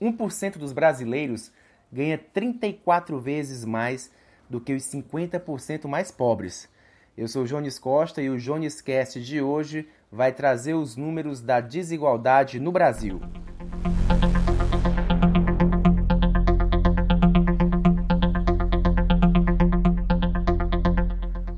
1% dos brasileiros ganha 34 vezes mais do que os 50% mais pobres. Eu sou Jones Costa e o Jones Cast de hoje vai trazer os números da desigualdade no Brasil.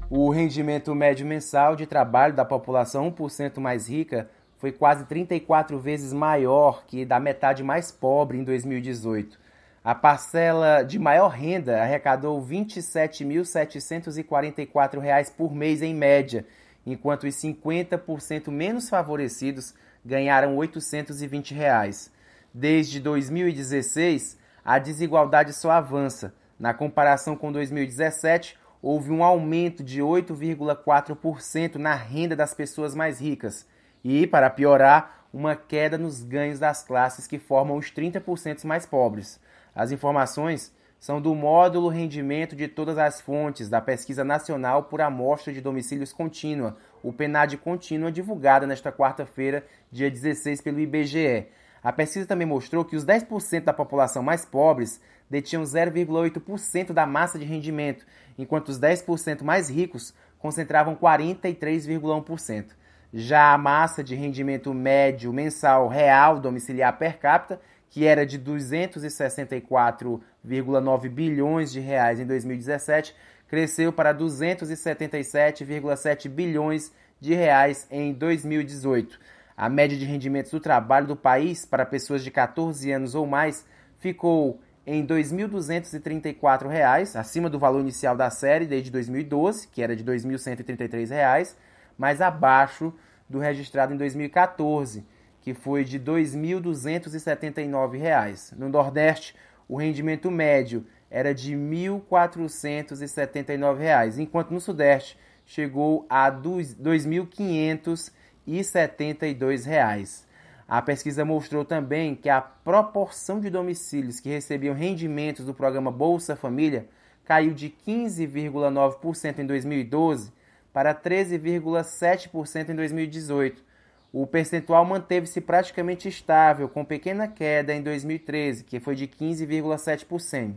O rendimento médio mensal de trabalho da população 1% mais rica foi quase 34 vezes maior que da metade mais pobre em 2018. A parcela de maior renda arrecadou R$ 27.744 por mês em média, enquanto os 50% menos favorecidos ganharam 820 reais. Desde 2016, a desigualdade só avança. Na comparação com 2017, houve um aumento de 8,4% na renda das pessoas mais ricas e, para piorar, uma queda nos ganhos das classes que formam os 30% mais pobres. As informações são do módulo Rendimento de Todas as Fontes da Pesquisa Nacional por Amostra de Domicílios Contínua, o PNAD Contínua, divulgada nesta quarta-feira, dia 16, pelo IBGE. A pesquisa também mostrou que os 10% da população mais pobres detinham 0,8% da massa de rendimento, enquanto os 10% mais ricos concentravam 43,1%. Já a massa de rendimento médio mensal real domiciliar per capita que era de 264,9 bilhões de reais em 2017, cresceu para 277,7 bilhões de reais em 2018. A média de rendimentos do trabalho do país para pessoas de 14 anos ou mais ficou em R$ 2.234, acima do valor inicial da série desde 2012, que era de R$ 2.133, mas abaixo do registrado em 2014, que foi de R$ 2.279. No Nordeste, o rendimento médio era de R$ 1.479, enquanto no Sudeste chegou a R$ 2.572. A pesquisa mostrou também que a proporção de domicílios que recebiam rendimentos do programa Bolsa Família caiu de 15,9% em 2012 para 13,7% em 2018 o percentual manteve-se praticamente estável, com pequena queda em 2013, que foi de 15,7%,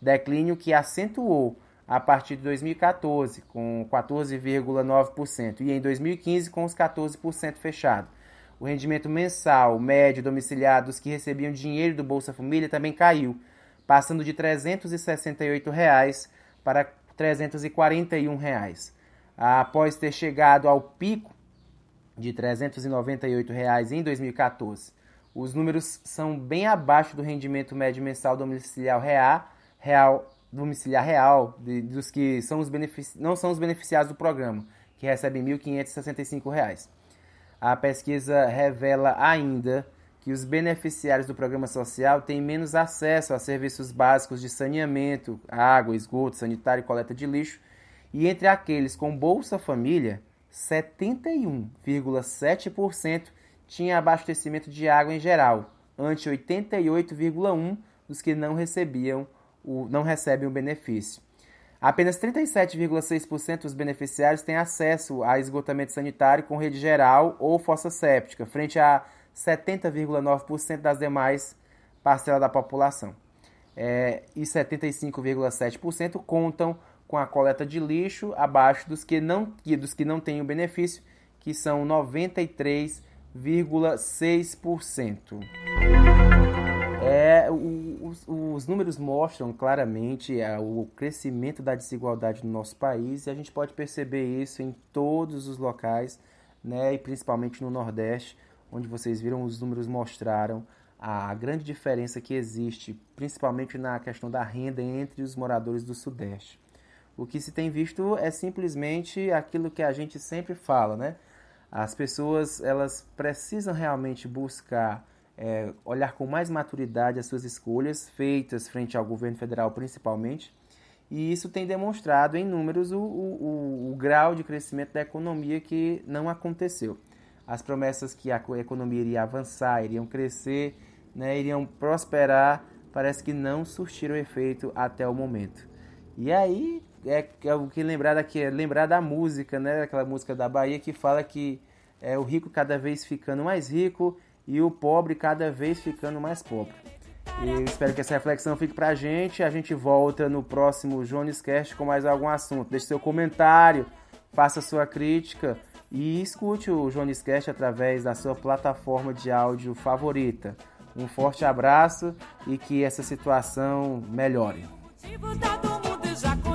declínio que acentuou a partir de 2014, com 14,9%, e em 2015, com os 14% fechado. O rendimento mensal médio domiciliar dos que recebiam dinheiro do Bolsa Família também caiu, passando de 368 reais para 341 reais. Após ter chegado ao pico de 398 reais em 2014. Os números são bem abaixo do rendimento médio mensal domiciliar real, real domiciliar real de, dos que são os não são os beneficiados do programa, que recebem R$ 1.565. A pesquisa revela ainda que os beneficiários do programa social têm menos acesso a serviços básicos de saneamento, água, esgoto, sanitário e coleta de lixo, e entre aqueles com Bolsa Família, 71,7% tinha abastecimento de água em geral, ante 88,1% dos que não recebiam o, não recebem o benefício. Apenas 37,6% dos beneficiários têm acesso a esgotamento sanitário com rede geral ou fossa séptica, frente a 70,9% das demais parcelas da população. É, e 75,7% contam com a coleta de lixo abaixo dos que não, dos que não têm o benefício, que são 93,6%. É, os, os, números mostram claramente é, o crescimento da desigualdade no nosso país e a gente pode perceber isso em todos os locais, né, e principalmente no Nordeste, onde vocês viram os números mostraram a grande diferença que existe, principalmente na questão da renda entre os moradores do Sudeste. O que se tem visto é simplesmente aquilo que a gente sempre fala, né? As pessoas elas precisam realmente buscar é, olhar com mais maturidade as suas escolhas feitas frente ao governo federal, principalmente, e isso tem demonstrado em números o, o, o, o grau de crescimento da economia que não aconteceu. As promessas que a economia iria avançar, iriam crescer, né, iriam prosperar, parece que não surtiram efeito até o momento. E aí é, é o que lembrar daqui é lembrar da música, né? Aquela música da Bahia que fala que é o rico cada vez ficando mais rico e o pobre cada vez ficando mais pobre. E espero que essa reflexão fique pra gente. A gente volta no próximo Jonescast com mais algum assunto. Deixe seu comentário, faça sua crítica e escute o Jonescast através da sua plataforma de áudio favorita. Um forte abraço e que essa situação melhore desacontecer.